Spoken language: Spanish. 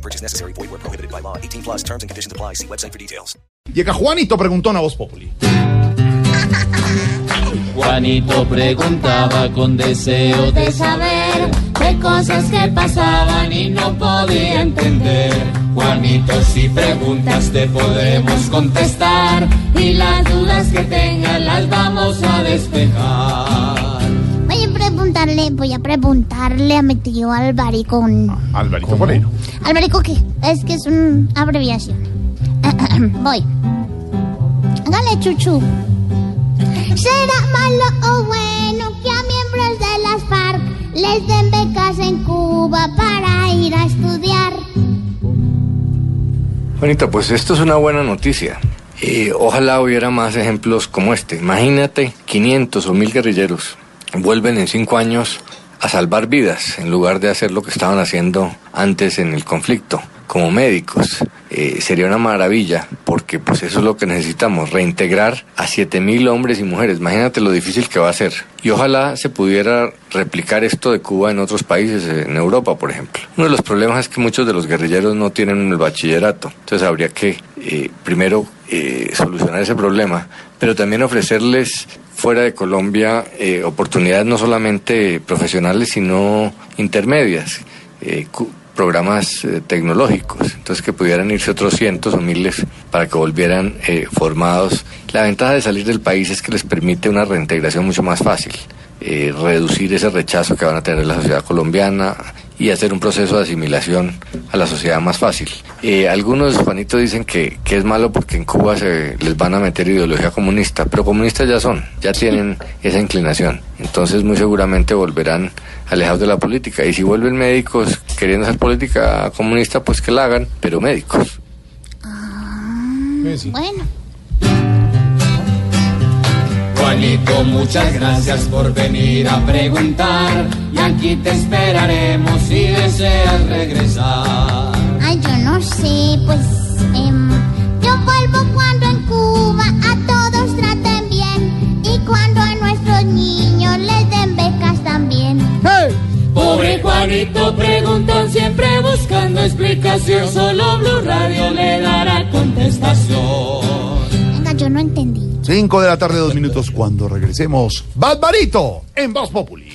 No purchase necessary. Void where prohibited by law. 18 plus terms and conditions apply. See website for details. Llega Juanito preguntó a Voz Populi. Juanito preguntaba con deseo de saber de cosas que pasaban y no podía entender. Juanito, si preguntas te podemos contestar y las preguntarle, a mi tío Alvarico. Alvarito Forero. ¿Alvarico qué? Es que es una abreviación. voy. Hágale, chuchu. ¿Será malo o bueno que a miembros de las FARC les den becas en Cuba para ir a estudiar? Juanita, pues esto es una buena noticia. Y ojalá hubiera más ejemplos como este. Imagínate 500 o 1000 guerrilleros vuelven en cinco años a salvar vidas en lugar de hacer lo que estaban haciendo antes en el conflicto como médicos. Eh, sería una maravilla porque pues eso es lo que necesitamos, reintegrar a 7.000 hombres y mujeres. Imagínate lo difícil que va a ser. Y ojalá se pudiera replicar esto de Cuba en otros países, en Europa por ejemplo. Uno de los problemas es que muchos de los guerrilleros no tienen el bachillerato. Entonces habría que eh, primero eh, solucionar ese problema, pero también ofrecerles fuera de Colombia eh, oportunidades no solamente profesionales, sino intermedias, eh, programas eh, tecnológicos, entonces que pudieran irse otros cientos o miles para que volvieran eh, formados. La ventaja de salir del país es que les permite una reintegración mucho más fácil, reducir ese rechazo que van a tener la sociedad colombiana y hacer un proceso de asimilación a la sociedad más fácil. Eh, algunos, Juanito, dicen que, que es malo porque en Cuba se les van a meter ideología comunista, pero comunistas ya son, ya tienen esa inclinación. Entonces muy seguramente volverán alejados de la política. Y si vuelven médicos queriendo hacer política comunista, pues que la hagan, pero médicos. Bueno. Juanito, muchas gracias por venir a preguntar y aquí te esperaremos si deseas regresar. Ay, yo no sé, pues em, yo vuelvo cuando en Cuba a todos traten bien y cuando a nuestros niños les den becas también. Pobre Juanito preguntón siempre buscando explicación, solo Blue Radio le dará entendí. 5 de la tarde, dos minutos. Cuando regresemos, Barbarito en Voz Populi.